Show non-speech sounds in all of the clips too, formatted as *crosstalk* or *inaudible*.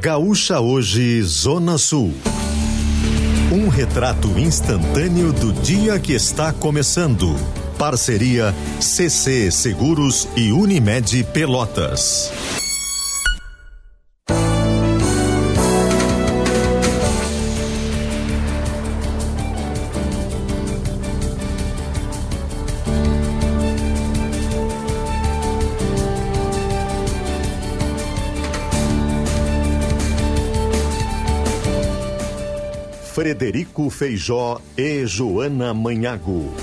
Gaúcha Hoje, Zona Sul. Um retrato instantâneo do dia que está começando. Parceria CC Seguros e Unimed Pelotas. Frederico Feijó e Joana Manhago.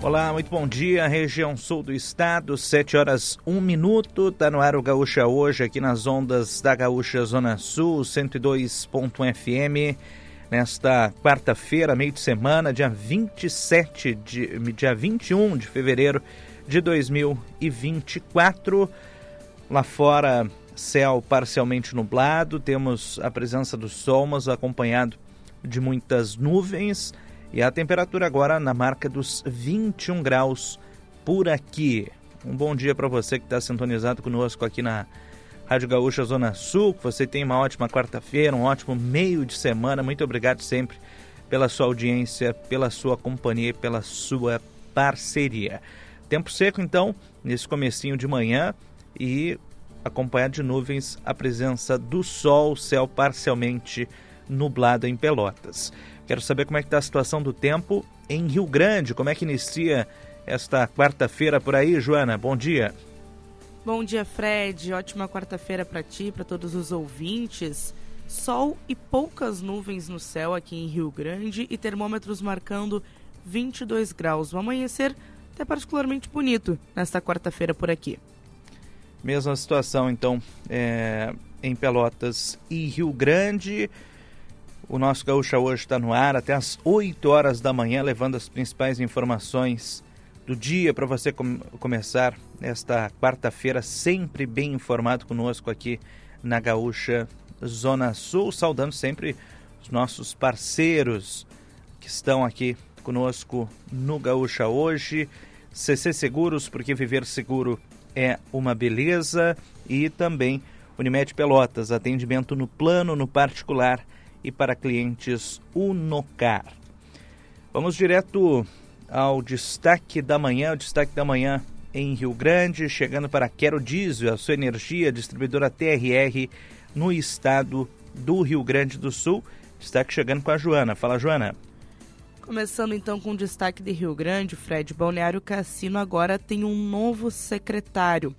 Olá, muito bom dia, região sul do estado, 7 horas 1 minuto, tá no ar o Gaúcha hoje, aqui nas ondas da Gaúcha Zona Sul, 102.1 FM, nesta quarta-feira, meio de semana, dia 27 de, dia 21 de fevereiro de 2024. Lá fora, céu parcialmente nublado, temos a presença do sol, mas acompanhado de muitas nuvens e a temperatura agora na marca dos 21 graus por aqui. Um bom dia para você que está sintonizado conosco aqui na Rádio Gaúcha Zona Sul. Você tenha uma ótima quarta-feira, um ótimo meio de semana. Muito obrigado sempre pela sua audiência, pela sua companhia, pela sua parceria. Tempo seco então nesse comecinho de manhã e acompanhado de nuvens, a presença do sol, céu parcialmente nublado em Pelotas. Quero saber como é que está a situação do tempo em Rio Grande, como é que inicia esta quarta-feira por aí, Joana? Bom dia. Bom dia, Fred. Ótima quarta-feira para ti, para todos os ouvintes. Sol e poucas nuvens no céu aqui em Rio Grande e termômetros marcando 22 graus. O amanhecer até particularmente bonito nesta quarta-feira por aqui. Mesma situação, então, é, em Pelotas e Rio Grande. O nosso Gaúcha hoje está no ar até às 8 horas da manhã, levando as principais informações do dia para você com começar esta quarta-feira sempre bem informado conosco aqui na Gaúcha Zona Sul, saudando sempre os nossos parceiros que estão aqui conosco no Gaúcha hoje. CC Seguros, porque viver seguro é uma beleza e também Unimed Pelotas, atendimento no plano, no particular e para clientes Unocar. Vamos direto ao destaque da manhã, o destaque da manhã em Rio Grande, chegando para Quero Diesel, a sua energia, distribuidora TRR no estado do Rio Grande do Sul. Destaque chegando com a Joana. Fala, Joana. Começando então com o destaque de Rio Grande, Fred Balneário Cassino agora tem um novo secretário.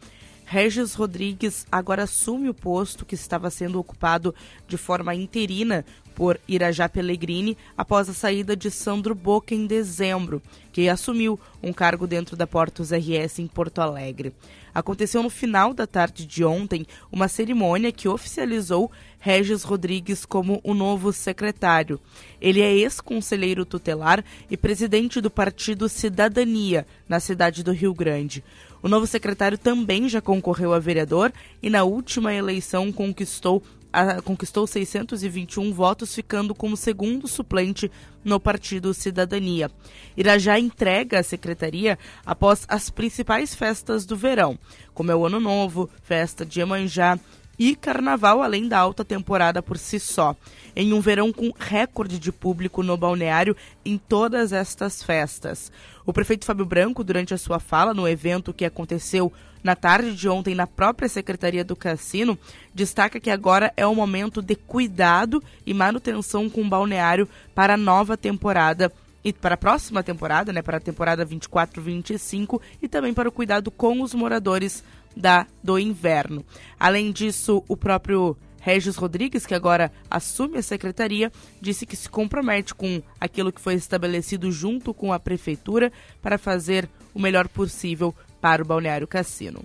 Regis Rodrigues agora assume o posto que estava sendo ocupado de forma interina por Irajá Pellegrini após a saída de Sandro Boca em dezembro, que assumiu um cargo dentro da Portos RS em Porto Alegre. Aconteceu no final da tarde de ontem uma cerimônia que oficializou Regis Rodrigues como o novo secretário. Ele é ex-conselheiro tutelar e presidente do partido Cidadania, na cidade do Rio Grande. O novo secretário também já concorreu a vereador e na última eleição conquistou a, conquistou 621 votos, ficando como segundo suplente no Partido Cidadania. Irajá entrega a secretaria após as principais festas do verão, como é o Ano Novo, festa de Emanjá e Carnaval, além da alta temporada por si só. Em um verão com recorde de público no balneário em todas estas festas. O prefeito Fábio Branco, durante a sua fala no evento que aconteceu na tarde de ontem na própria Secretaria do Cassino, destaca que agora é o momento de cuidado e manutenção com o balneário para a nova temporada e para a próxima temporada, né, para a temporada 24-25 e também para o cuidado com os moradores da do inverno. Além disso, o próprio Regis Rodrigues, que agora assume a secretaria, disse que se compromete com aquilo que foi estabelecido junto com a prefeitura para fazer o melhor possível para o Balneário Cassino.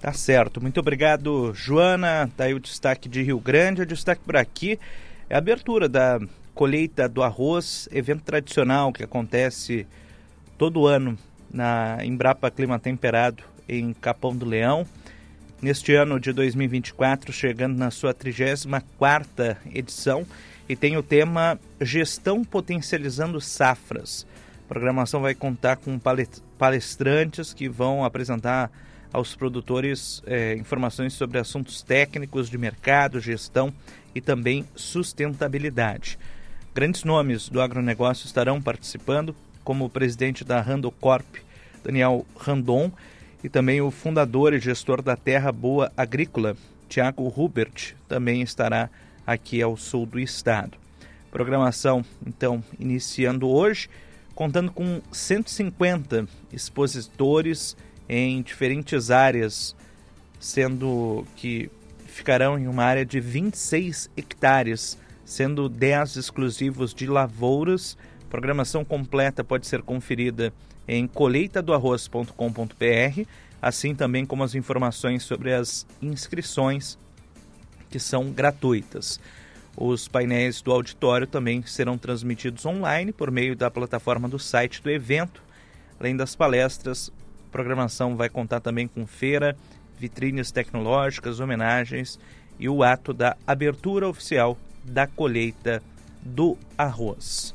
Tá certo. Muito obrigado, Joana. Tá aí o destaque de Rio Grande. O destaque por aqui é a abertura da colheita do arroz, evento tradicional que acontece todo ano na Embrapa Clima Temperado em Capão do Leão. Neste ano de 2024, chegando na sua 34ª edição e tem o tema Gestão Potencializando Safras programação vai contar com palestrantes que vão apresentar aos produtores é, informações sobre assuntos técnicos de mercado, gestão e também sustentabilidade. Grandes nomes do agronegócio estarão participando, como o presidente da Randocorp, Daniel Randon, e também o fundador e gestor da Terra Boa Agrícola, Tiago Hubert, também estará aqui ao sul do estado. Programação, então, iniciando hoje, contando com 150 expositores em diferentes áreas, sendo que ficarão em uma área de 26 hectares sendo 10 exclusivos de lavouras. Programação completa pode ser conferida em colheitadoarroz.com.br, assim também como as informações sobre as inscrições que são gratuitas. Os painéis do auditório também serão transmitidos online por meio da plataforma do site do evento. Além das palestras, a programação vai contar também com feira, vitrines tecnológicas, homenagens e o ato da abertura oficial da colheita do arroz.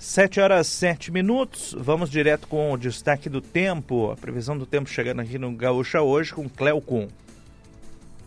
7 horas 7 minutos, vamos direto com o destaque do tempo, a previsão do tempo chegando aqui no Gaúcha hoje com Cleo Kuhn.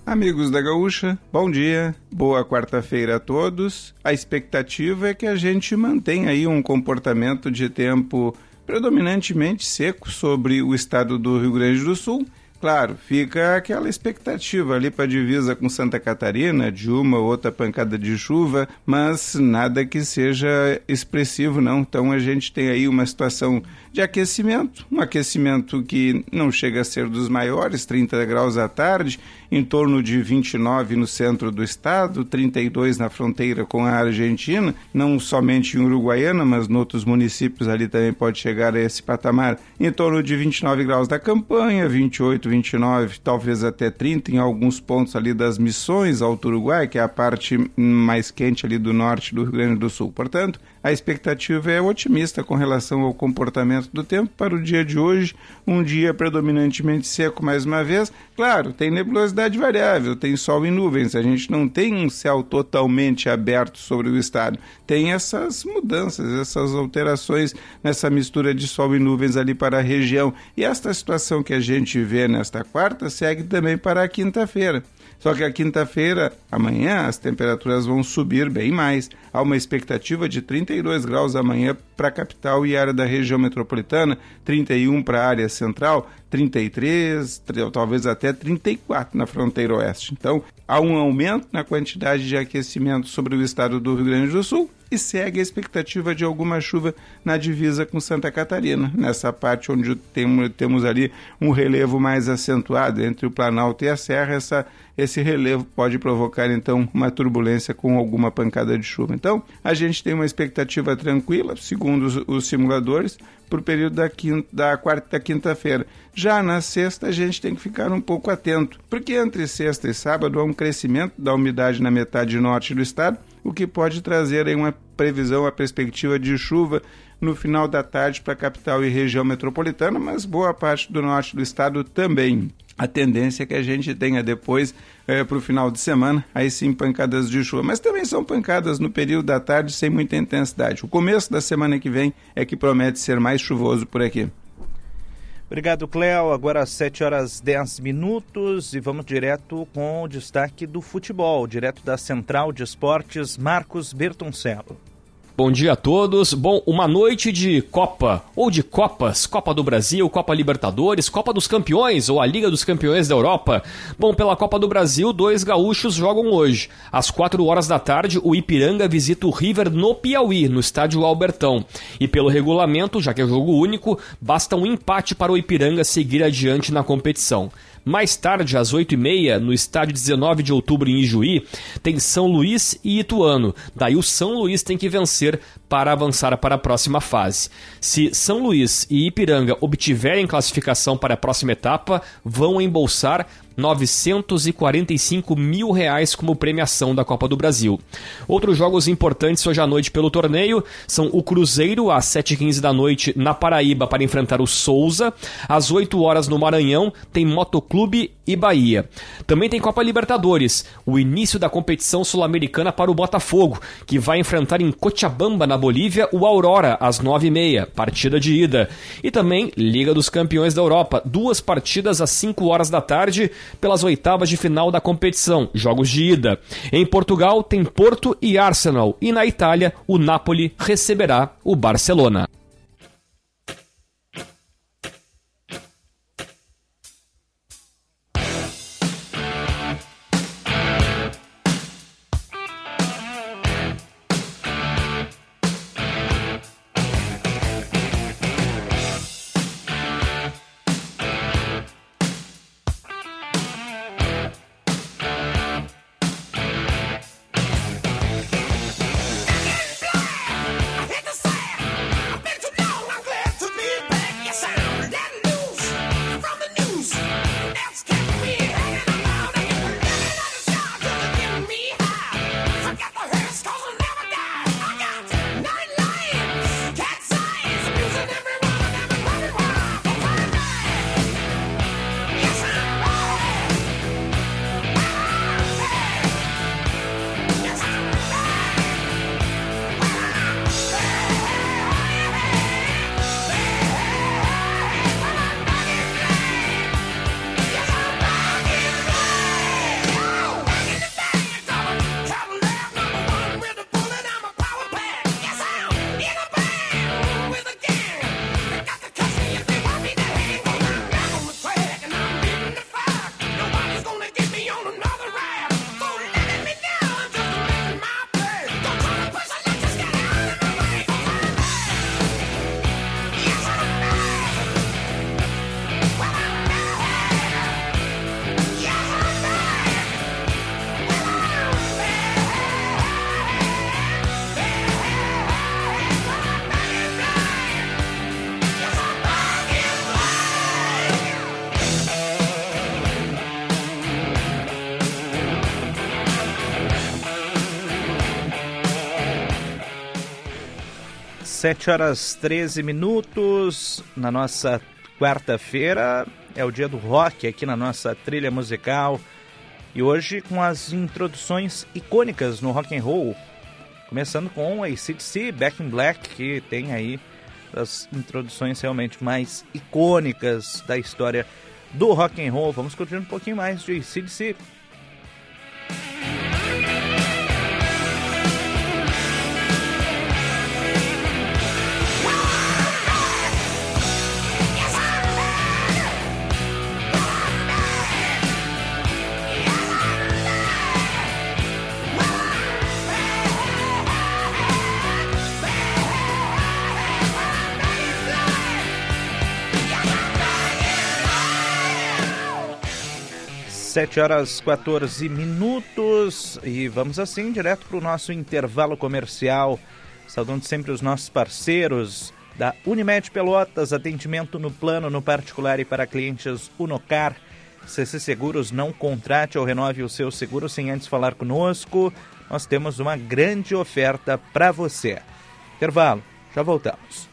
Amigos da Gaúcha, bom dia, boa quarta-feira a todos. A expectativa é que a gente mantenha aí um comportamento de tempo predominantemente seco sobre o estado do Rio Grande do Sul Claro, fica aquela expectativa ali para a divisa com Santa Catarina, de uma ou outra pancada de chuva, mas nada que seja expressivo, não. Então a gente tem aí uma situação de aquecimento, um aquecimento que não chega a ser dos maiores, 30 graus à tarde, em torno de 29 no centro do estado, 32 na fronteira com a Argentina, não somente em Uruguaiana, mas em outros municípios ali também pode chegar a esse patamar, em torno de 29 graus da campanha, 28, 29, talvez até 30 em alguns pontos ali das missões Alto Uruguai, que é a parte mais quente ali do norte do Rio Grande do Sul. Portanto, a expectativa é otimista com relação ao comportamento do tempo para o dia de hoje, um dia predominantemente seco mais uma vez. Claro, tem nebulosidade variável, tem sol e nuvens, a gente não tem um céu totalmente aberto sobre o estado. Tem essas mudanças, essas alterações nessa mistura de sol e nuvens ali para a região. E esta situação que a gente vê nesta quarta segue também para a quinta-feira. Só que a quinta-feira, amanhã, as temperaturas vão subir bem mais. Há uma expectativa de 32 graus amanhã para a capital e área da região metropolitana, 31 para a área central, 33, talvez até 34 na fronteira oeste. Então, há um aumento na quantidade de aquecimento sobre o estado do Rio Grande do Sul e segue a expectativa de alguma chuva na divisa com Santa Catarina, nessa parte onde temos, temos ali um relevo mais acentuado entre o Planalto e a Serra, essa, esse relevo pode provocar então uma turbulência com alguma pancada de chuva. Então, a gente tem uma expectativa tranquila, segundo os, os simuladores, para o período da, quinta, da quarta quinta-feira. Já na sexta, a gente tem que ficar um pouco atento, porque entre sexta e sábado há um crescimento da umidade na metade norte do estado, o que pode trazer aí uma previsão, a perspectiva de chuva no final da tarde para a capital e região metropolitana, mas boa parte do norte do estado também. A tendência é que a gente tenha depois, é, para o final de semana, aí sim pancadas de chuva. Mas também são pancadas no período da tarde sem muita intensidade. O começo da semana que vem é que promete ser mais chuvoso por aqui. Obrigado, Cléo. Agora às 7 horas 10 minutos e vamos direto com o destaque do futebol, direto da Central de Esportes, Marcos Bertoncello. Bom dia a todos. Bom, uma noite de Copa ou de Copas, Copa do Brasil, Copa Libertadores, Copa dos Campeões ou a Liga dos Campeões da Europa. Bom, pela Copa do Brasil, dois gaúchos jogam hoje. Às 4 horas da tarde, o Ipiranga visita o River no Piauí, no estádio Albertão. E pelo regulamento, já que é jogo único, basta um empate para o Ipiranga seguir adiante na competição. Mais tarde, às 8h30, no estádio 19 de outubro em Ijuí, tem São Luís e Ituano. Daí o São Luís tem que vencer para avançar para a próxima fase. Se São Luís e Ipiranga obtiverem classificação para a próxima etapa, vão embolsar 945 mil reais como premiação da Copa do Brasil. Outros jogos importantes hoje à noite pelo torneio são o Cruzeiro às 7h15 da noite na Paraíba para enfrentar o Souza. Às 8 horas no Maranhão tem Motoclube e Bahia. Também tem Copa Libertadores, o início da competição sul-americana para o Botafogo, que vai enfrentar em Cochabamba, na Bolívia, o Aurora às 9h30, partida de ida. E também Liga dos Campeões da Europa, duas partidas às 5 horas da tarde pelas oitavas de final da competição, jogos de ida. Em Portugal tem Porto e Arsenal, e na Itália o Napoli receberá o Barcelona. Sete horas 13 minutos na nossa quarta-feira. É o dia do rock aqui na nossa trilha musical. E hoje com as introduções icônicas no rock and roll. Começando com a ACDC, Back in Black, que tem aí as introduções realmente mais icônicas da história do rock and roll. Vamos curtir um pouquinho mais de ACDC. Sete horas 14 minutos e vamos assim direto para o nosso intervalo comercial, saudando sempre os nossos parceiros da Unimed Pelotas, atendimento no plano, no particular e para clientes Unocar. CC Seguros, não contrate ou renove o seu seguro sem antes falar conosco. Nós temos uma grande oferta para você. Intervalo, já voltamos.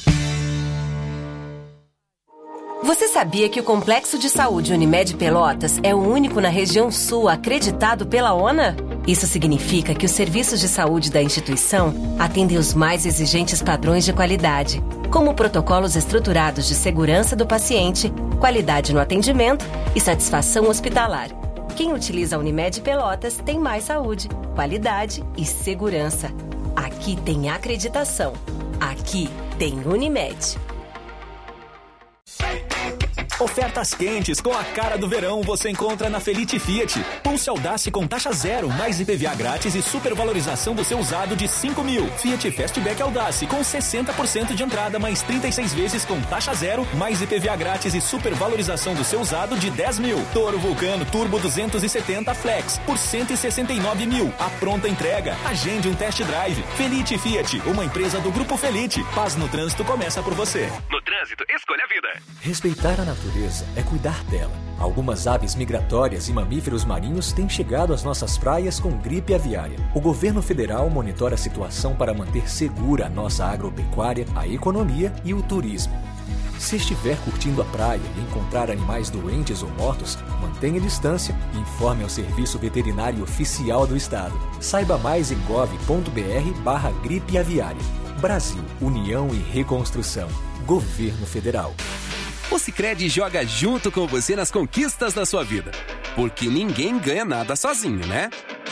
Você sabia que o Complexo de Saúde Unimed Pelotas é o único na região sul acreditado pela ONA? Isso significa que os serviços de saúde da instituição atendem os mais exigentes padrões de qualidade, como protocolos estruturados de segurança do paciente, qualidade no atendimento e satisfação hospitalar. Quem utiliza a Unimed Pelotas tem mais saúde, qualidade e segurança. Aqui tem acreditação. Aqui tem Unimed. Ofertas quentes com a cara do verão você encontra na Felite Fiat. Pulse Audace com taxa zero, mais IPVA grátis e supervalorização do seu usado de 5 mil. Fiat Fastback Audace com 60% de entrada, mais 36 vezes com taxa zero, mais IPVA grátis e supervalorização do seu usado de 10 mil. Toro Vulcano Turbo 270 Flex por 169 mil. A pronta entrega. Agende um test drive. Felite Fiat, uma empresa do Grupo Felite. Paz no trânsito começa por você. No trânsito, escolha a vida. Respeitar a natureza natureza é cuidar dela. Algumas aves migratórias e mamíferos marinhos têm chegado às nossas praias com gripe aviária. O governo federal monitora a situação para manter segura a nossa agropecuária, a economia e o turismo. Se estiver curtindo a praia e encontrar animais doentes ou mortos, mantenha distância e informe ao Serviço Veterinário Oficial do Estado. Saiba mais em gov.br barra gripe aviária. Brasil, União e Reconstrução. Governo Federal. O Sicredi joga junto com você nas conquistas da sua vida. Porque ninguém ganha nada sozinho, né?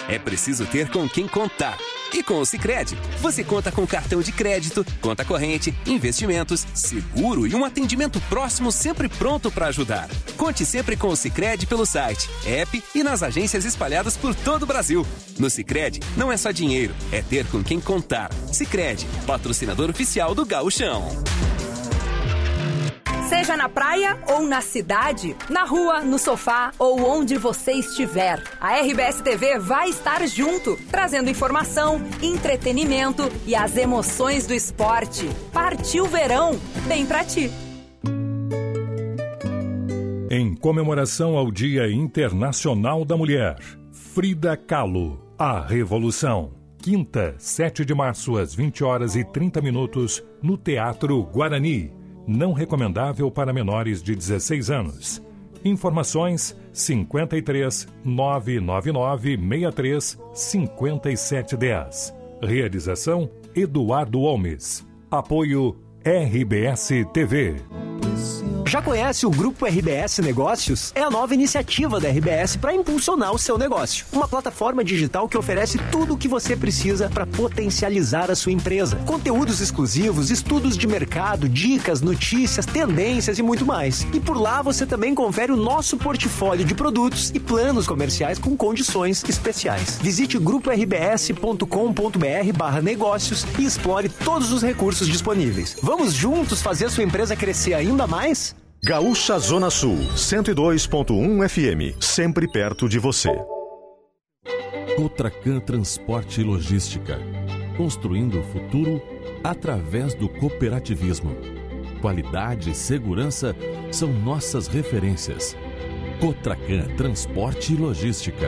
É preciso ter com quem contar. E com o Sicredi, você conta com cartão de crédito, conta corrente, investimentos, seguro e um atendimento próximo sempre pronto para ajudar. Conte sempre com o Sicredi pelo site, app e nas agências espalhadas por todo o Brasil. No Sicredi, não é só dinheiro, é ter com quem contar. Sicredi, patrocinador oficial do Gauchão. Seja na praia ou na cidade, na rua, no sofá ou onde você estiver, a RBS TV vai estar junto, trazendo informação, entretenimento e as emoções do esporte. Partiu verão, bem pra ti. Em comemoração ao Dia Internacional da Mulher, Frida Kahlo, a Revolução. Quinta, 7 de março, às 20 horas e 30 minutos, no Teatro Guarani não recomendável para menores de 16 anos. Informações 53 999 63 5710. Realização Eduardo Holmes. Apoio RBS TV. Já conhece o Grupo RBS Negócios? É a nova iniciativa da RBS para impulsionar o seu negócio. Uma plataforma digital que oferece tudo o que você precisa para potencializar a sua empresa. Conteúdos exclusivos, estudos de mercado, dicas, notícias, tendências e muito mais. E por lá você também confere o nosso portfólio de produtos e planos comerciais com condições especiais. Visite grupo-rbs.com.br barra negócios e explore todos os recursos disponíveis. Vamos juntos fazer sua empresa crescer ainda mais? Gaúcha Zona Sul, 102.1 FM, sempre perto de você. Cotracan Transporte e Logística, construindo o futuro através do cooperativismo. Qualidade e segurança são nossas referências. Cotracan Transporte e Logística.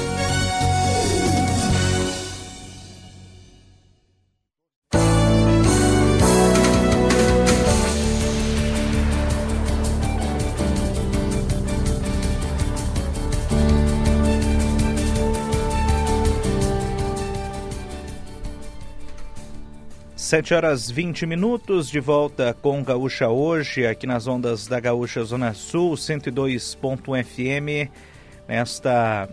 Sete horas 20 minutos, de volta com Gaúcha hoje, aqui nas ondas da Gaúcha Zona Sul, 102.1 FM, nesta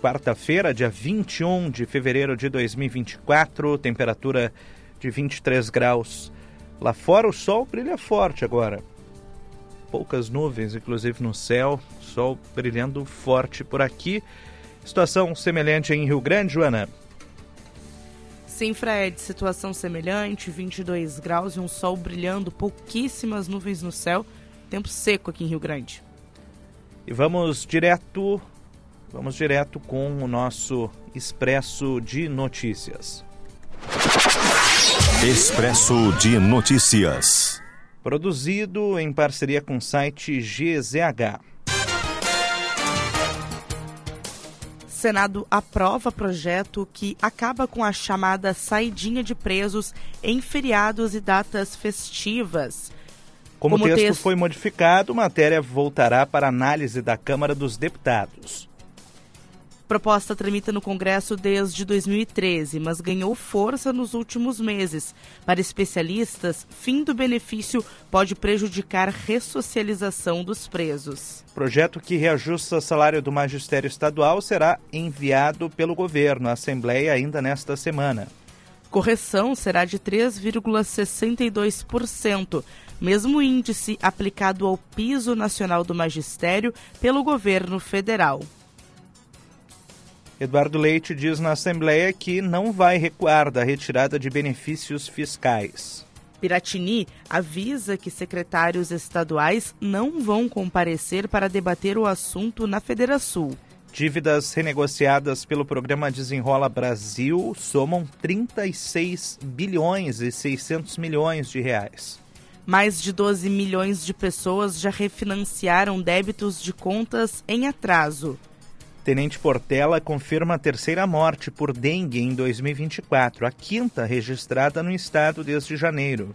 quarta-feira, dia 21 de fevereiro de 2024, temperatura de 23 graus. Lá fora o sol brilha forte agora. Poucas nuvens, inclusive no céu, sol brilhando forte por aqui. Situação semelhante em Rio Grande, Joana? Sim, Fred, situação semelhante, 22 graus e um sol brilhando, pouquíssimas nuvens no céu, tempo seco aqui em Rio Grande. E vamos direto Vamos direto com o nosso Expresso de Notícias. Expresso de Notícias. Produzido em parceria com o site GZH. Senado aprova projeto que acaba com a chamada saidinha de presos em feriados e datas festivas. Como, Como o texto, texto foi modificado, matéria voltará para análise da Câmara dos Deputados. Proposta tramita no Congresso desde 2013, mas ganhou força nos últimos meses. Para especialistas, fim do benefício pode prejudicar ressocialização dos presos. Projeto que reajusta o salário do magistério estadual será enviado pelo governo à Assembleia ainda nesta semana. Correção será de 3,62%, mesmo índice aplicado ao piso nacional do magistério pelo governo federal. Eduardo Leite diz na Assembleia que não vai recuar da retirada de benefícios fiscais. Piratini avisa que secretários estaduais não vão comparecer para debater o assunto na Federação. Dívidas renegociadas pelo programa Desenrola Brasil somam 36 bilhões e 600 milhões de reais. Mais de 12 milhões de pessoas já refinanciaram débitos de contas em atraso. Tenente Portela confirma a terceira morte por dengue em 2024, a quinta registrada no estado desde janeiro.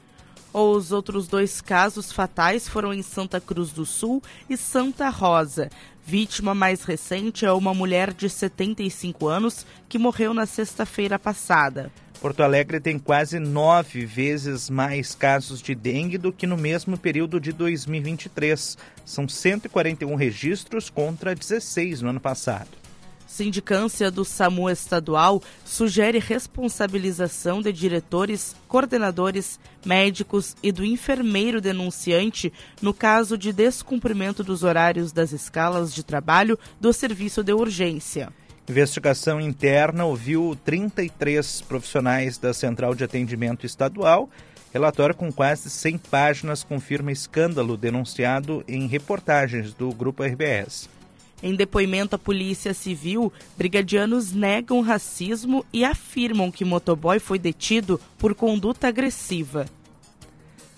Os outros dois casos fatais foram em Santa Cruz do Sul e Santa Rosa. Vítima mais recente é uma mulher de 75 anos que morreu na sexta-feira passada. Porto Alegre tem quase nove vezes mais casos de dengue do que no mesmo período de 2023. São 141 registros contra 16 no ano passado. Sindicância do SAMU estadual sugere responsabilização de diretores, coordenadores, médicos e do enfermeiro denunciante no caso de descumprimento dos horários das escalas de trabalho do serviço de urgência. Investigação interna ouviu 33 profissionais da Central de Atendimento Estadual. Relatório com quase 100 páginas confirma escândalo denunciado em reportagens do Grupo RBS. Em depoimento à Polícia Civil, brigadianos negam racismo e afirmam que motoboy foi detido por conduta agressiva.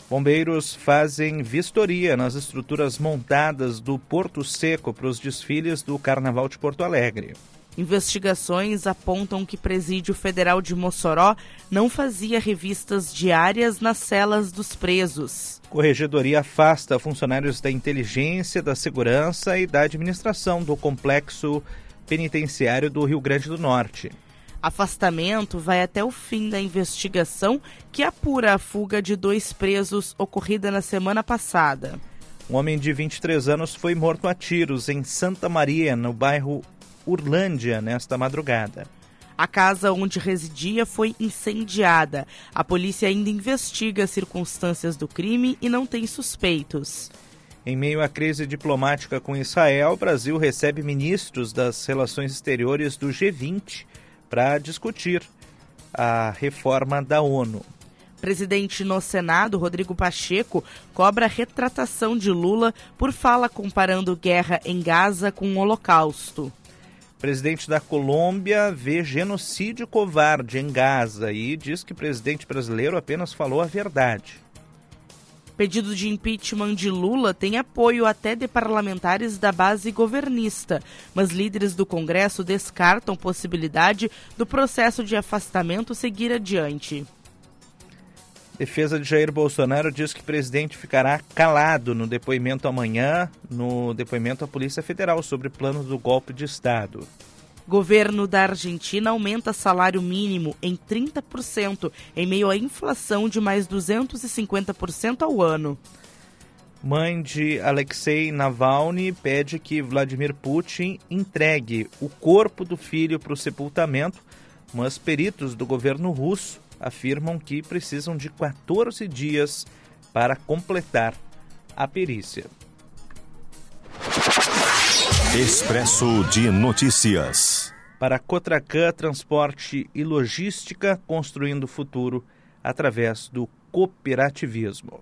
Bombeiros fazem vistoria nas estruturas montadas do Porto Seco para os desfiles do Carnaval de Porto Alegre. Investigações apontam que Presídio Federal de Mossoró não fazia revistas diárias nas celas dos presos. Corregedoria afasta funcionários da inteligência, da segurança e da administração do complexo penitenciário do Rio Grande do Norte. Afastamento vai até o fim da investigação que apura a fuga de dois presos ocorrida na semana passada. Um homem de 23 anos foi morto a tiros em Santa Maria, no bairro Urlândia nesta madrugada. A casa onde residia foi incendiada. A polícia ainda investiga as circunstâncias do crime e não tem suspeitos. Em meio à crise diplomática com Israel, o Brasil recebe ministros das relações exteriores do G20 para discutir a reforma da ONU. Presidente no Senado, Rodrigo Pacheco, cobra retratação de Lula por fala comparando guerra em Gaza com o Holocausto. Presidente da Colômbia vê genocídio covarde em Gaza e diz que o presidente brasileiro apenas falou a verdade. Pedido de impeachment de Lula tem apoio até de parlamentares da base governista, mas líderes do Congresso descartam possibilidade do processo de afastamento seguir adiante. Defesa de Jair Bolsonaro diz que o presidente ficará calado no depoimento amanhã, no depoimento à Polícia Federal sobre o plano do golpe de Estado. Governo da Argentina aumenta salário mínimo em 30% em meio à inflação de mais 250% ao ano. Mãe de Alexei Navalny pede que Vladimir Putin entregue o corpo do filho para o sepultamento, mas peritos do governo russo afirmam que precisam de 14 dias para completar a perícia. Expresso de Notícias. Para Cotracan Transporte e Logística, construindo o futuro através do cooperativismo.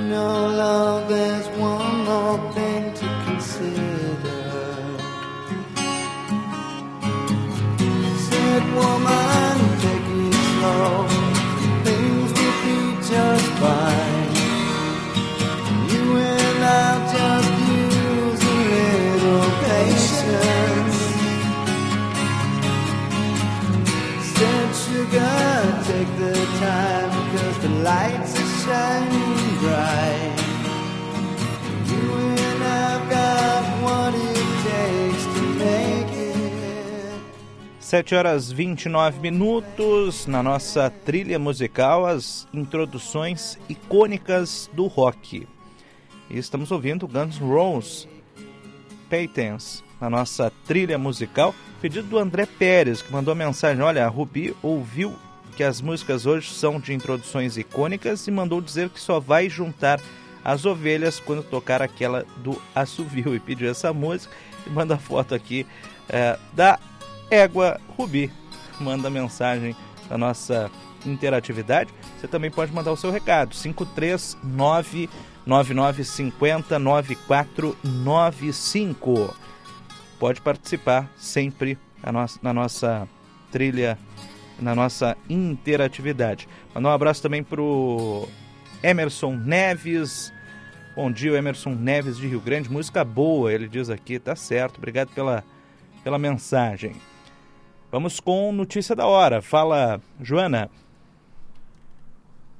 no love. Make it. 7 horas 29 minutos na nossa trilha musical, as introduções icônicas do rock. E estamos ouvindo Guns N' Roses, Patents, na nossa trilha musical. Pedido do André Pérez, que mandou mensagem: Olha, a Rubi ouviu que as músicas hoje são de introduções icônicas e mandou dizer que só vai juntar as ovelhas quando tocar aquela do assovio. *laughs* E pediu essa música e manda foto aqui é, da égua Rubi. Manda mensagem da nossa interatividade. Você também pode mandar o seu recado. 539 9950 9495. Pode participar sempre na nossa trilha, na nossa interatividade. Mandar um abraço também para o Emerson Neves. Bom dia, Emerson Neves de Rio Grande. Música boa, ele diz aqui. Tá certo. Obrigado pela, pela mensagem. Vamos com notícia da hora. Fala, Joana.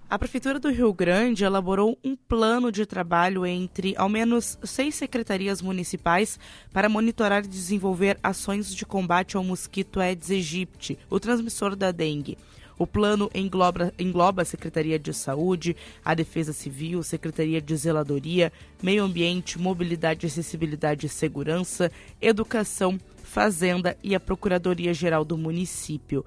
A Prefeitura do Rio Grande elaborou um plano de trabalho entre ao menos seis secretarias municipais para monitorar e desenvolver ações de combate ao mosquito Aedes aegypti, o transmissor da dengue. O plano engloba, engloba a Secretaria de Saúde, a Defesa Civil, Secretaria de Zeladoria, Meio Ambiente, Mobilidade, Acessibilidade e Segurança, Educação, Fazenda e a Procuradoria-Geral do município.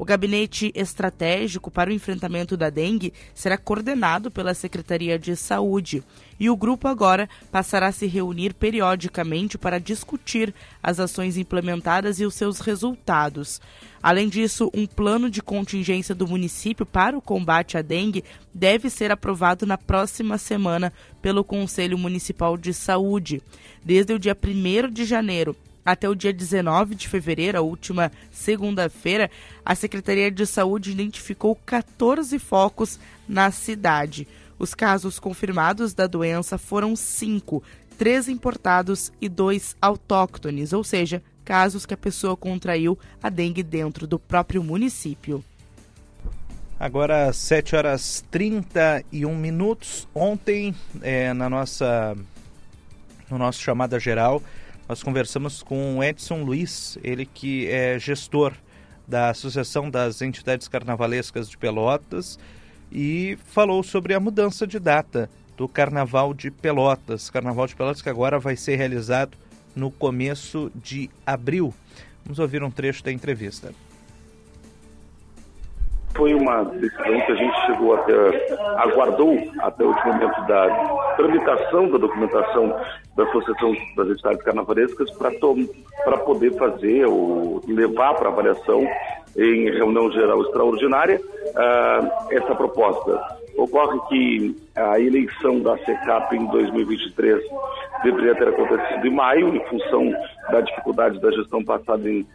O gabinete estratégico para o enfrentamento da dengue será coordenado pela Secretaria de Saúde e o grupo agora passará a se reunir periodicamente para discutir as ações implementadas e os seus resultados. Além disso, um plano de contingência do município para o combate à dengue deve ser aprovado na próxima semana pelo Conselho Municipal de Saúde. Desde o dia 1 de janeiro até o dia 19 de fevereiro, a última segunda-feira, a Secretaria de Saúde identificou 14 focos na cidade. Os casos confirmados da doença foram cinco, três importados e dois autóctones, ou seja, casos que a pessoa contraiu a dengue dentro do próprio município. Agora, 7 horas 31 minutos. Ontem, é, na nossa, no nosso chamada geral, nós conversamos com o Edson Luiz, ele que é gestor da Associação das Entidades Carnavalescas de Pelotas e falou sobre a mudança de data do Carnaval de Pelotas. Carnaval de Pelotas que agora vai ser realizado no começo de abril. Vamos ouvir um trecho da entrevista. Foi uma decisão que a gente chegou até, aguardou até o último momento da tramitação da documentação da Associação das Entidades Carnavalescas para poder fazer ou levar para avaliação em reunião geral extraordinária uh, essa proposta. Ocorre que a eleição da SECAP em 2023 deveria ter acontecido em maio, em função da dificuldade da gestão passada em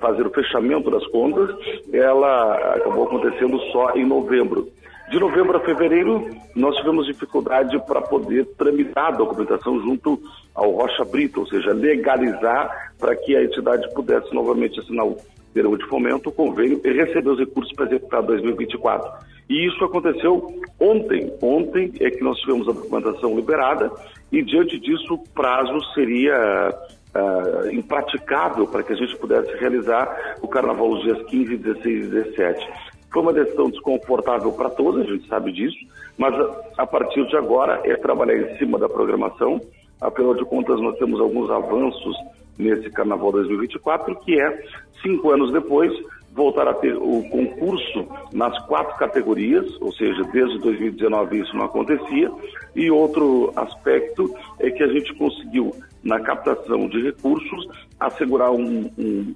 fazer o fechamento das contas, ela acabou acontecendo só em novembro. De novembro a fevereiro, nós tivemos dificuldade para poder tramitar a documentação junto ao Rocha Brito, ou seja, legalizar para que a entidade pudesse novamente assinar o termo de fomento, o convênio e receber os recursos para executar 2024. E isso aconteceu ontem. Ontem é que nós tivemos a documentação liberada e, diante disso, o prazo seria uh, impraticável para que a gente pudesse realizar o carnaval os dias 15, 16 e 17. Foi uma decisão desconfortável para todos, a gente sabe disso, mas a partir de agora é trabalhar em cima da programação. Afinal de contas, nós temos alguns avanços nesse Carnaval 2024, que é, cinco anos depois, voltar a ter o concurso nas quatro categorias, ou seja, desde 2019 isso não acontecia. E outro aspecto é que a gente conseguiu, na captação de recursos, assegurar um, um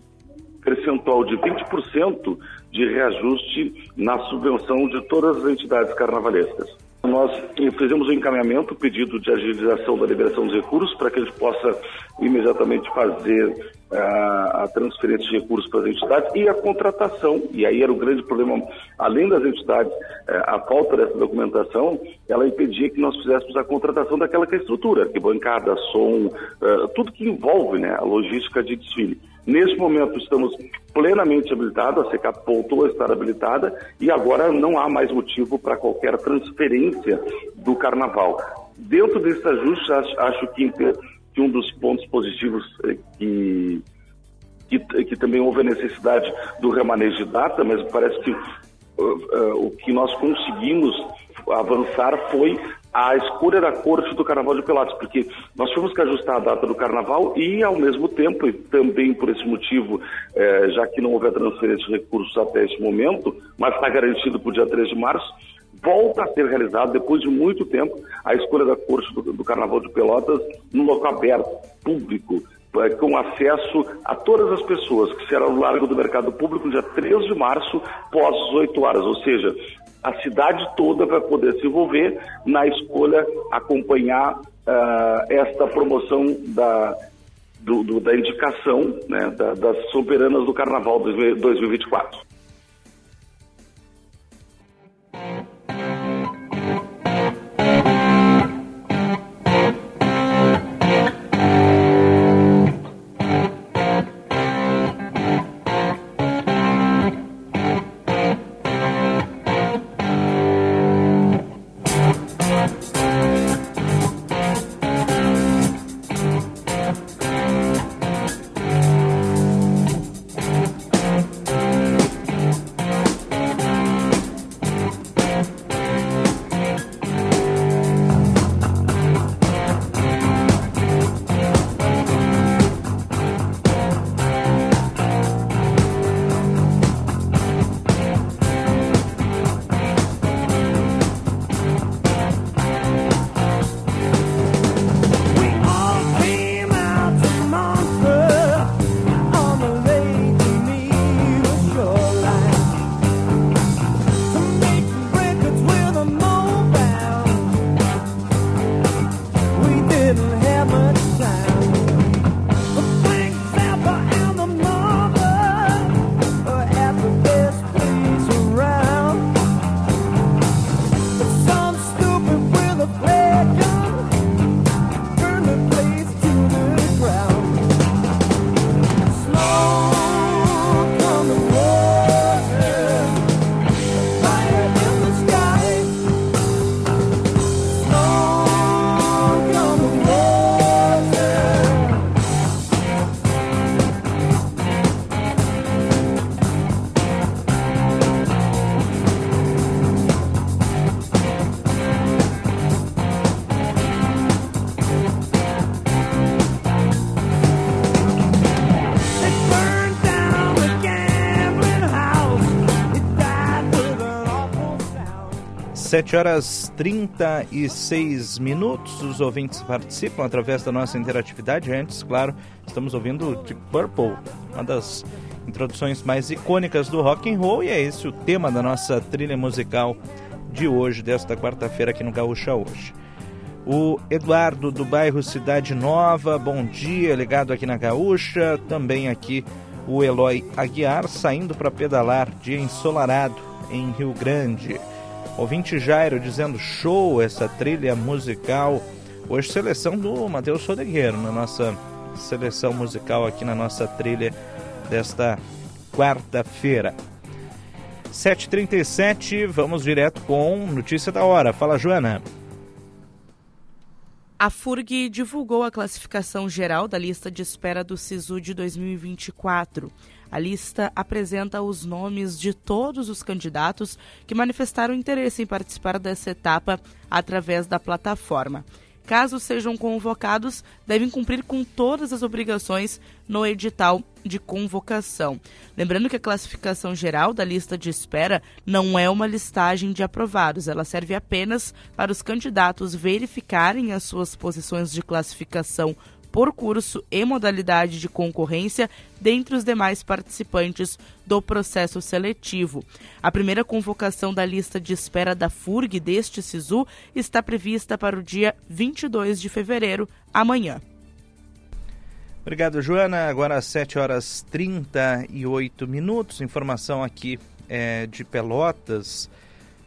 percentual de 20% de reajuste na subvenção de todas as entidades carnavalescas. Nós fizemos o um encaminhamento, pedido de agilização da liberação dos recursos, para que a gente possa imediatamente fazer uh, a transferência de recursos para as entidades e a contratação. E aí era o grande problema, além das entidades, uh, a falta dessa documentação, ela impedia que nós fizéssemos a contratação daquela que é a estrutura, que bancada, som, uh, tudo que envolve né, a logística de desfile. Nesse momento estamos plenamente habilitados, a SECAP voltou a estar habilitada e agora não há mais motivo para qualquer transferência do carnaval. Dentro desse ajuste, acho que, que um dos pontos positivos é que, que, que, também houve a necessidade do remanejo de data, mas parece que uh, o que nós conseguimos avançar foi a escolha da corte do Carnaval de Pelotas, porque nós tivemos que ajustar a data do Carnaval e, ao mesmo tempo, e também por esse motivo, eh, já que não houve a transferência de recursos até esse momento, mas está garantido para o dia 3 de março, volta a ser realizado, depois de muito tempo, a escolha da corte do, do Carnaval de Pelotas no local aberto, público, eh, com acesso a todas as pessoas, que será no Largo do Mercado Público, no dia 3 de março, pós 18 horas. Ou seja, a cidade toda vai poder se envolver na escolha, acompanhar uh, esta promoção da, do, do, da indicação né, da, das soberanas do Carnaval 2024. 7 horas 36 minutos. Os ouvintes participam através da nossa interatividade. Antes, claro, estamos ouvindo Deep Purple, uma das introduções mais icônicas do rock and roll, e é esse o tema da nossa trilha musical de hoje, desta quarta-feira aqui no Gaúcha hoje. O Eduardo do bairro Cidade Nova, bom dia, ligado aqui na Gaúcha. Também aqui o Eloy Aguiar saindo para pedalar, dia ensolarado em Rio Grande. Ouvinte Jairo dizendo show essa trilha musical. Hoje seleção do Matheus Sodegueiro na nossa seleção musical aqui na nossa trilha desta quarta-feira. 7h37, vamos direto com notícia da hora. Fala, Joana. A FURG divulgou a classificação geral da lista de espera do SISU de 2024. A lista apresenta os nomes de todos os candidatos que manifestaram interesse em participar dessa etapa através da plataforma. Caso sejam convocados, devem cumprir com todas as obrigações no edital de convocação. Lembrando que a classificação geral da lista de espera não é uma listagem de aprovados, ela serve apenas para os candidatos verificarem as suas posições de classificação por curso e modalidade de concorrência dentre os demais participantes do processo seletivo. A primeira convocação da lista de espera da FURG deste SISU está prevista para o dia 22 de fevereiro, amanhã. Obrigado, Joana. Agora às 7 horas 38 minutos. Informação aqui é, de Pelotas.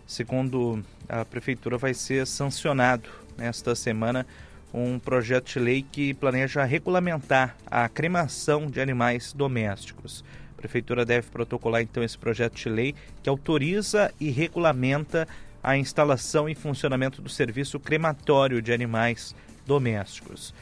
Segundo a Prefeitura, vai ser sancionado nesta semana um projeto de lei que planeja regulamentar a cremação de animais domésticos. A Prefeitura deve protocolar então esse projeto de lei que autoriza e regulamenta a instalação e funcionamento do serviço crematório de animais domésticos.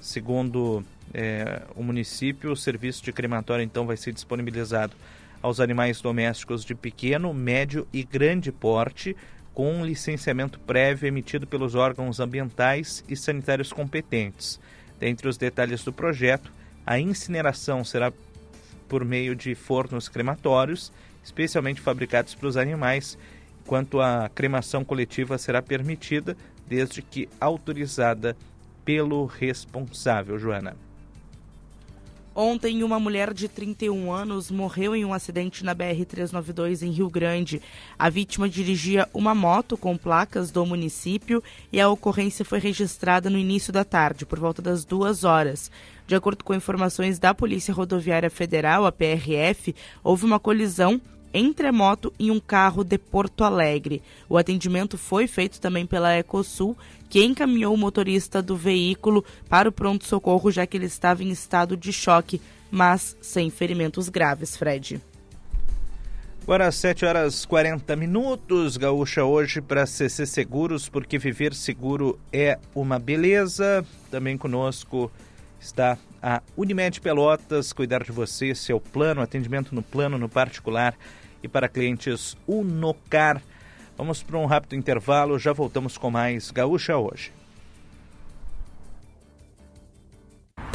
Segundo é, o município, o serviço de crematório então vai ser disponibilizado aos animais domésticos de pequeno, médio e grande porte, com um licenciamento prévio emitido pelos órgãos ambientais e sanitários competentes. Dentre os detalhes do projeto, a incineração será por meio de fornos crematórios, especialmente fabricados para os animais, enquanto a cremação coletiva será permitida, desde que autorizada pelo responsável, Joana. Ontem, uma mulher de 31 anos morreu em um acidente na BR-392 em Rio Grande. A vítima dirigia uma moto com placas do município e a ocorrência foi registrada no início da tarde, por volta das duas horas. De acordo com informações da Polícia Rodoviária Federal, a PRF, houve uma colisão entre a moto e um carro de Porto Alegre. O atendimento foi feito também pela Ecosul, que encaminhou o motorista do veículo para o pronto-socorro, já que ele estava em estado de choque, mas sem ferimentos graves, Fred. Agora às 7 horas 40 minutos, Gaúcha hoje para CC Seguros, porque viver seguro é uma beleza. Também conosco está a Unimed Pelotas, cuidar de você, seu plano, atendimento no plano, no particular e para clientes Unocar. Vamos para um rápido intervalo, já voltamos com mais Gaúcha hoje.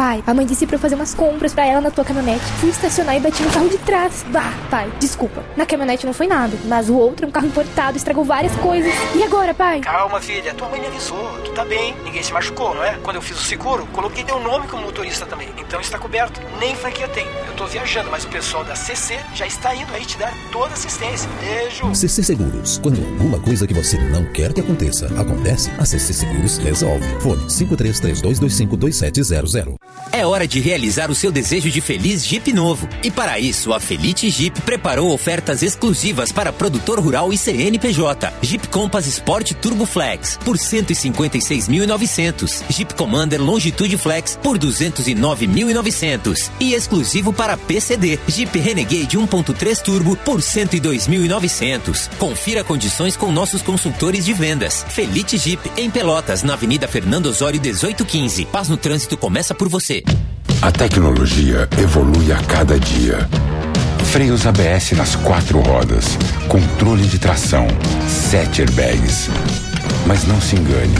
Pai, a mãe disse pra eu fazer umas compras pra ela na tua caminhonete. Fui estacionar e bati no carro de trás. Bah, pai, desculpa. Na caminhonete não foi nada, mas o outro é um carro importado, estragou várias coisas. E agora, pai? Calma, filha. Tua mãe me avisou. Tu tá bem. Ninguém se machucou, não é? Quando eu fiz o seguro, coloquei teu nome como motorista também. Então está coberto. Nem franquia tem. Eu tô viajando, mas o pessoal da CC já está indo aí te dar toda assistência. Beijo. CC Seguros. Quando alguma coisa que você não quer que aconteça acontece, a CC Seguros resolve. Fone 5332252700. É hora de realizar o seu desejo de feliz Jeep novo. E para isso, a Felite Jeep preparou ofertas exclusivas para produtor rural e CNPJ. Jeep Compass Sport Turbo Flex por 156.900. Jeep Commander Longitude Flex por 209.900 e exclusivo para PCD. Jeep Renegade 1.3 Turbo por 102.900. Confira condições com nossos consultores de vendas. Felite Jeep em Pelotas, na Avenida Fernando Osório 1815. Paz no trânsito começa por você. A tecnologia evolui a cada dia. Freios ABS nas quatro rodas, controle de tração, sete airbags. Mas não se engane.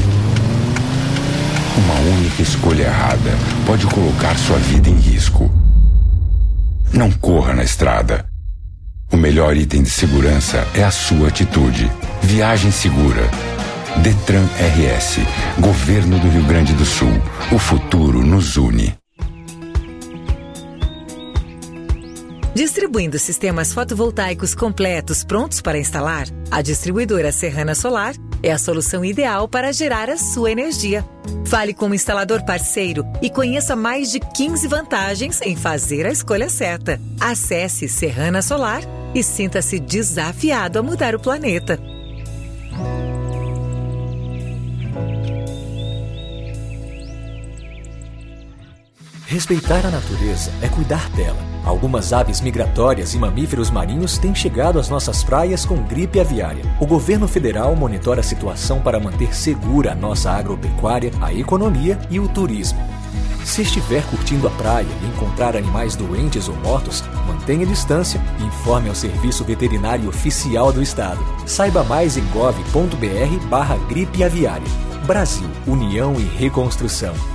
Uma única escolha errada pode colocar sua vida em risco. Não corra na estrada. O melhor item de segurança é a sua atitude. Viagem segura. Detran RS. Governo do Rio Grande do Sul. O futuro nos une. Distribuindo sistemas fotovoltaicos completos prontos para instalar, a distribuidora Serrana Solar é a solução ideal para gerar a sua energia. Fale com o instalador parceiro e conheça mais de 15 vantagens em fazer a escolha certa. Acesse Serrana Solar e sinta-se desafiado a mudar o planeta. Respeitar a natureza é cuidar dela. Algumas aves migratórias e mamíferos marinhos têm chegado às nossas praias com gripe aviária. O governo federal monitora a situação para manter segura a nossa agropecuária, a economia e o turismo. Se estiver curtindo a praia e encontrar animais doentes ou mortos, mantenha distância e informe ao Serviço Veterinário Oficial do Estado. Saiba mais em gov.br barra gripe aviária. Brasil, União e Reconstrução.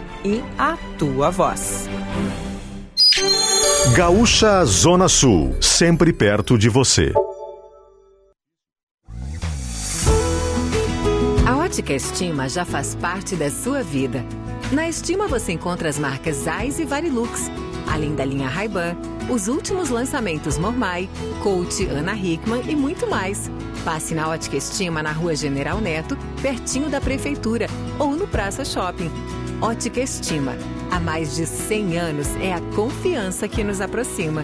e a tua voz. Gaúcha Zona Sul, sempre perto de você. A Ótica Estima já faz parte da sua vida. Na Estima você encontra as marcas Zeiss e Varilux, além da linha Ray-Ban, os últimos lançamentos Mormai, Coach, Ana Hickman e muito mais. Passe na Ótica Estima na Rua General Neto, pertinho da Prefeitura, ou no Praça Shopping. Ótica Estima. Há mais de 100 anos é a confiança que nos aproxima.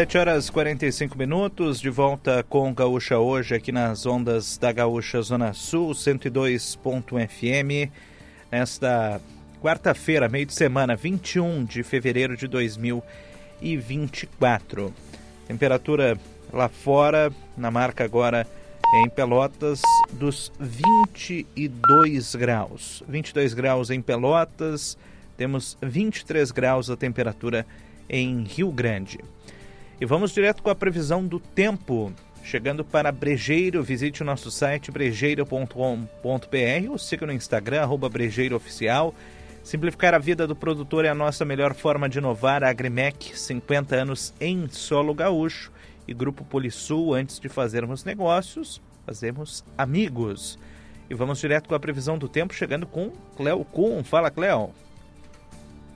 Sete horas e 45 minutos, de volta com Gaúcha hoje aqui nas ondas da Gaúcha Zona Sul, 102.fm, nesta quarta-feira, meio de semana, 21 de fevereiro de 2024. Temperatura lá fora, na marca agora em Pelotas, dos 22 graus. 22 graus em Pelotas, temos 23 graus a temperatura em Rio Grande. E vamos direto com a previsão do tempo. Chegando para Brejeiro, visite o nosso site brejeiro.com.br ou siga no Instagram, arroba brejeirooficial. Simplificar a vida do produtor é a nossa melhor forma de inovar. A Agrimec, 50 anos em solo gaúcho. E Grupo Polisul, antes de fazermos negócios, fazemos amigos. E vamos direto com a previsão do tempo, chegando com Cleo Kuhn. Fala, Cleo.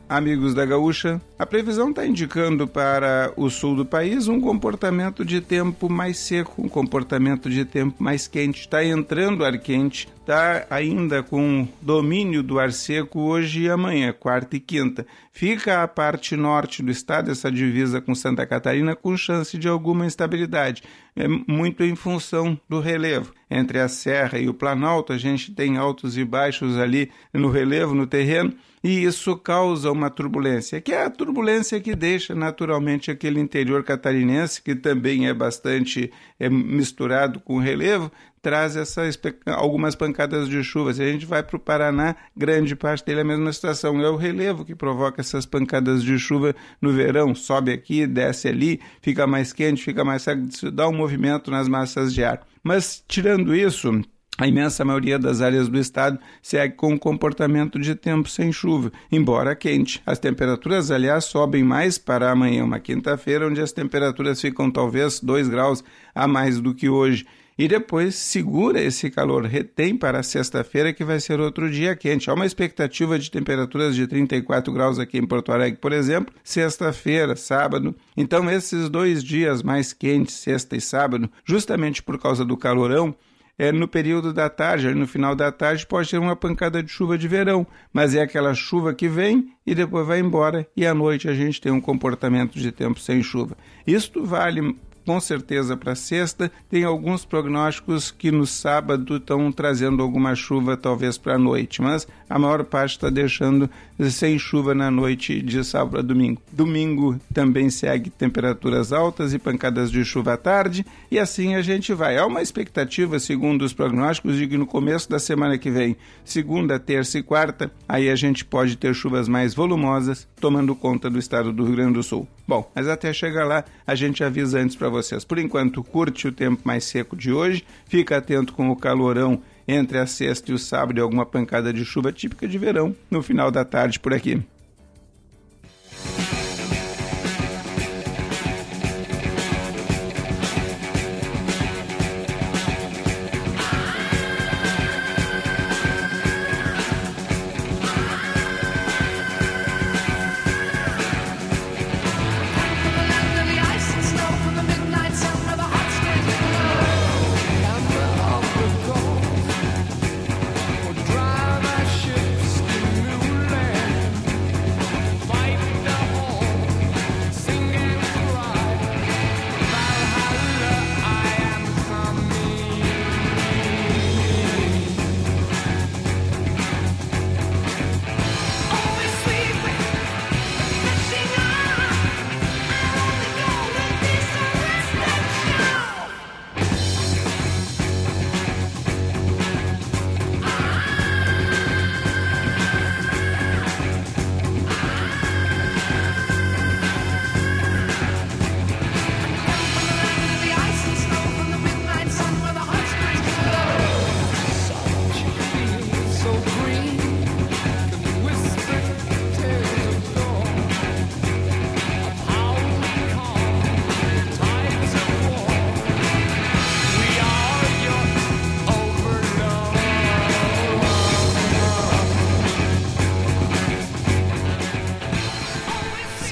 Amigos da Gaúcha, a previsão está indicando para o sul do país um comportamento de tempo mais seco, um comportamento de tempo mais quente. Está entrando ar quente, está ainda com domínio do ar seco hoje e amanhã, quarta e quinta. Fica a parte norte do estado, essa divisa com Santa Catarina, com chance de alguma instabilidade. É muito em função do relevo. Entre a Serra e o Planalto, a gente tem altos e baixos ali no relevo, no terreno e isso causa uma turbulência, que é a turbulência que deixa naturalmente aquele interior catarinense, que também é bastante é, misturado com relevo, traz essas algumas pancadas de chuva. Se a gente vai para o Paraná, grande parte dele é a mesma situação. É o relevo que provoca essas pancadas de chuva no verão. Sobe aqui, desce ali, fica mais quente, fica mais seco, dá um movimento nas massas de ar. Mas tirando isso, a imensa maioria das áreas do estado segue com um comportamento de tempo sem chuva, embora quente. As temperaturas, aliás, sobem mais para amanhã, uma quinta-feira, onde as temperaturas ficam talvez 2 graus a mais do que hoje. E depois segura esse calor, retém para sexta-feira, que vai ser outro dia quente. Há uma expectativa de temperaturas de 34 graus aqui em Porto Alegre, por exemplo, sexta-feira, sábado. Então, esses dois dias mais quentes, sexta e sábado, justamente por causa do calorão, é, no período da tarde, no final da tarde, pode ter uma pancada de chuva de verão, mas é aquela chuva que vem e depois vai embora, e à noite a gente tem um comportamento de tempo sem chuva. Isto vale com certeza para sexta. Tem alguns prognósticos que no sábado estão trazendo alguma chuva, talvez para a noite, mas a maior parte está deixando sem chuva na noite de sábado a domingo. Domingo também segue temperaturas altas e pancadas de chuva à tarde, e assim a gente vai. Há uma expectativa, segundo os prognósticos, de que no começo da semana que vem, segunda, terça e quarta, aí a gente pode ter chuvas mais volumosas, tomando conta do estado do Rio Grande do Sul. Bom, mas até chegar lá, a gente avisa antes para vocês. Por enquanto, curte o tempo mais seco de hoje, fica atento com o calorão entre a sexta e o sábado e alguma pancada de chuva típica de verão no final da tarde por aqui.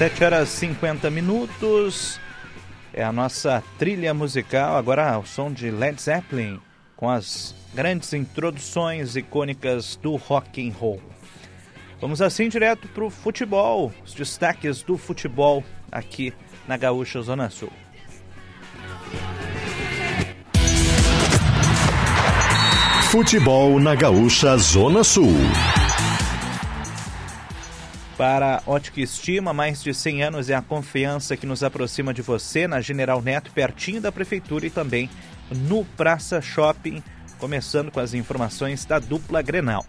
Sete horas e 50 minutos. É a nossa trilha musical. Agora o som de Led Zeppelin com as grandes introduções icônicas do rock and roll. Vamos assim direto para o futebol, os destaques do futebol aqui na Gaúcha Zona Sul. Futebol na Gaúcha Zona Sul. Para Ótica Estima, mais de 100 anos é a confiança que nos aproxima de você na General Neto, pertinho da Prefeitura e também no Praça Shopping, começando com as informações da dupla Grenal.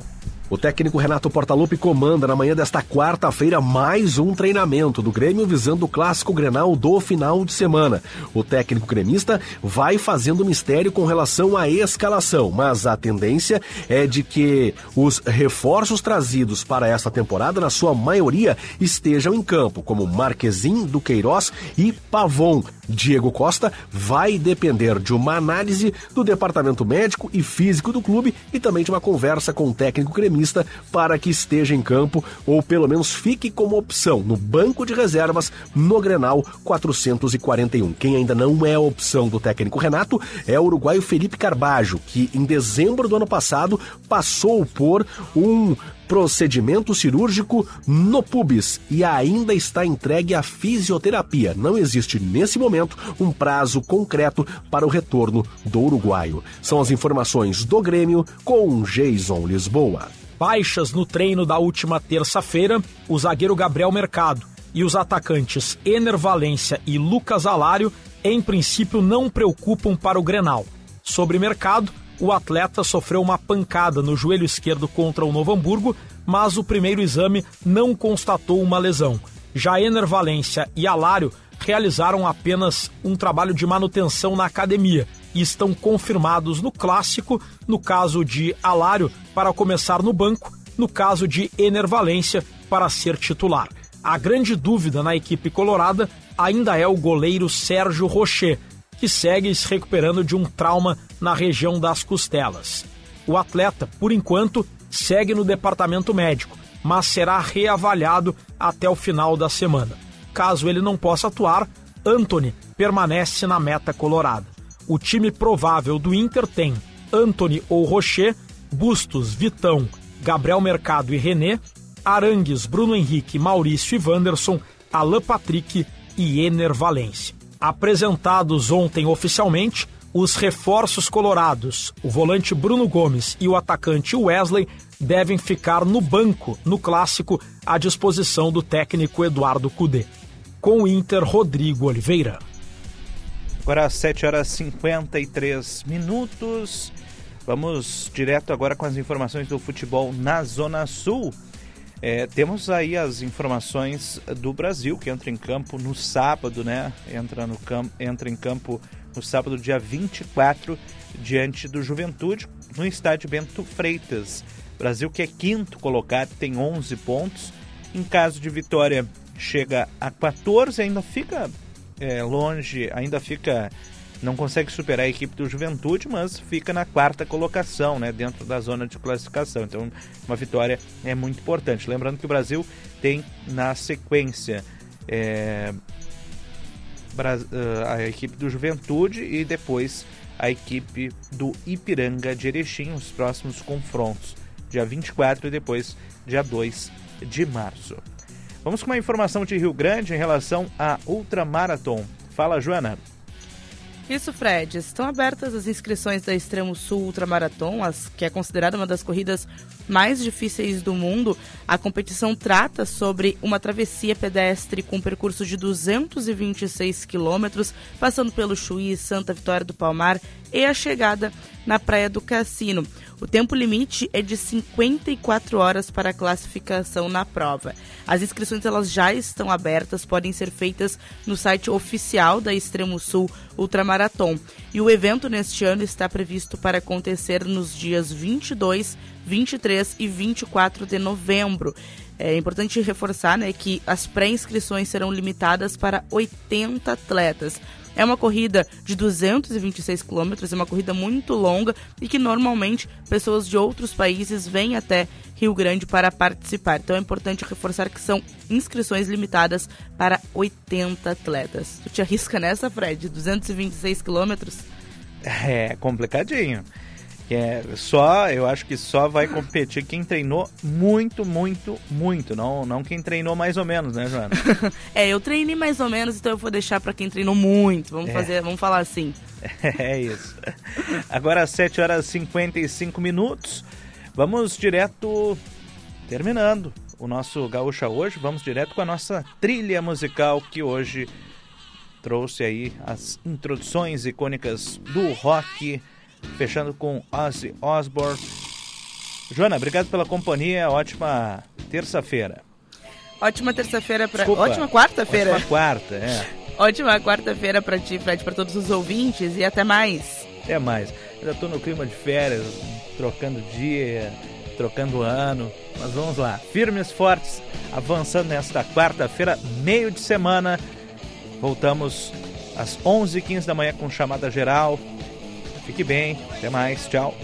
O técnico Renato Portaluppi comanda na manhã desta quarta-feira mais um treinamento do Grêmio visando o clássico Grenal do final de semana. O técnico gremista vai fazendo mistério com relação à escalação, mas a tendência é de que os reforços trazidos para esta temporada, na sua maioria, estejam em campo, como Marquezin, Duqueiroz e Pavon. Diego Costa vai depender de uma análise do departamento médico e físico do clube e também de uma conversa com o técnico gremista para que esteja em campo ou pelo menos fique como opção no banco de reservas no Grenal 441. Quem ainda não é opção do técnico Renato é o uruguaio Felipe Carbajo, que em dezembro do ano passado passou por um procedimento cirúrgico no pubis e ainda está entregue à fisioterapia. Não existe nesse momento um prazo concreto para o retorno do uruguaio. São as informações do Grêmio com Jason Lisboa. Baixas no treino da última terça-feira, o zagueiro Gabriel Mercado e os atacantes Ener Valência e Lucas Alário, em princípio, não preocupam para o Grenal. Sobre Mercado, o atleta sofreu uma pancada no joelho esquerdo contra o Novo Hamburgo, mas o primeiro exame não constatou uma lesão. Já Ener Valência e Alário realizaram apenas um trabalho de manutenção na academia e estão confirmados no clássico, no caso de Alário, para começar no banco, no caso de Ener Valência, para ser titular. A grande dúvida na equipe colorada ainda é o goleiro Sérgio Rocher, que segue se recuperando de um trauma na região das costelas. O atleta, por enquanto, segue no departamento médico, mas será reavaliado até o final da semana. Caso ele não possa atuar, Anthony permanece na meta colorada. O time provável do Inter tem Anthony ou Rocher, Bustos, Vitão, Gabriel Mercado e René, Arangues, Bruno Henrique, Maurício e Wanderson, Alain Patrick e Ener Valência. Apresentados ontem oficialmente, os reforços colorados, o volante Bruno Gomes e o atacante Wesley, devem ficar no banco no clássico à disposição do técnico Eduardo Cudê. Com o Inter, Rodrigo Oliveira. Agora às 7 horas e 53 minutos. Vamos direto agora com as informações do futebol na Zona Sul. É, temos aí as informações do Brasil, que entra em campo no sábado, né? Entra, no campo, entra em campo no sábado, dia 24, diante do Juventude, no estádio Bento Freitas. Brasil que é quinto colocado, tem 11 pontos. Em caso de vitória, chega a 14, ainda fica é, longe, ainda fica. Não consegue superar a equipe do Juventude, mas fica na quarta colocação, né, dentro da zona de classificação. Então, uma vitória é muito importante. Lembrando que o Brasil tem na sequência é, a equipe do Juventude e depois a equipe do Ipiranga de Erechim, os próximos confrontos, dia 24 e depois dia 2 de março. Vamos com uma informação de Rio Grande em relação à Ultramarathon. Fala, Joana. Isso, Fred. Estão abertas as inscrições da Extremo Sul Ultramarathon, que é considerada uma das corridas mais difíceis do mundo. A competição trata sobre uma travessia pedestre com percurso de 226 quilômetros, passando pelo Chuí, Santa Vitória do Palmar e a chegada na Praia do Cassino. O tempo limite é de 54 horas para a classificação na prova. As inscrições elas já estão abertas, podem ser feitas no site oficial da Extremo Sul Ultramarathon. E o evento neste ano está previsto para acontecer nos dias 22, 23 e 24 de novembro. É importante reforçar né, que as pré-inscrições serão limitadas para 80 atletas. É uma corrida de 226 quilômetros, é uma corrida muito longa e que normalmente pessoas de outros países vêm até Rio Grande para participar. Então é importante reforçar que são inscrições limitadas para 80 atletas. Tu te arrisca nessa, Fred? 226 quilômetros? É complicadinho. É só, eu acho que só vai competir quem treinou muito, muito, muito, não, não quem treinou mais ou menos, né, Joana? *laughs* é, eu treinei mais ou menos, então eu vou deixar para quem treinou muito. Vamos é. fazer, vamos falar assim. *laughs* É isso. Agora às 7 horas e 55 minutos. Vamos direto terminando o nosso Gaúcha hoje, vamos direto com a nossa trilha musical que hoje trouxe aí as introduções icônicas do rock fechando com Ozzy Osbourne. Joana, obrigado pela companhia, ótima terça-feira. Ótima terça-feira para Ótima quarta-feira. Ótima quarta, é. *laughs* Ótima quarta-feira para ti, Fred, para todos os ouvintes e até mais. Até mais. Já estou no clima de férias, trocando dia, trocando ano. Mas vamos lá, firmes, fortes, avançando nesta quarta-feira, meio de semana. Voltamos às 11h15 da manhã com chamada geral. Fique bem, até mais, tchau.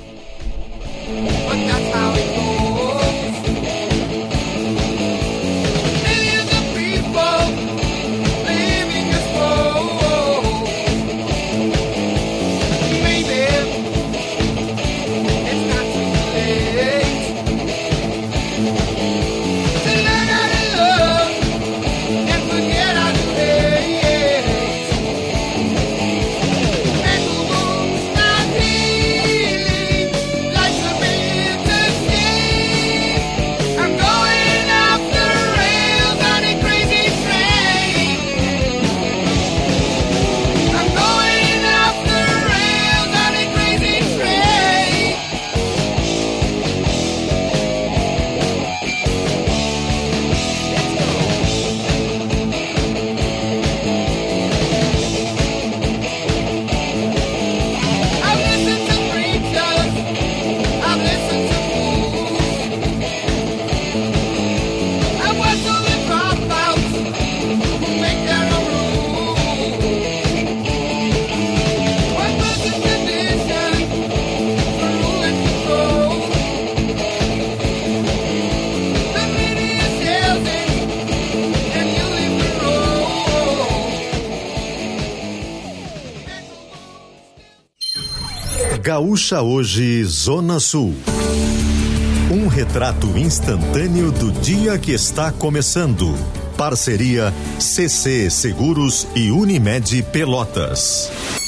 Gaúcha Hoje, Zona Sul. Um retrato instantâneo do dia que está começando. Parceria CC Seguros e Unimed Pelotas.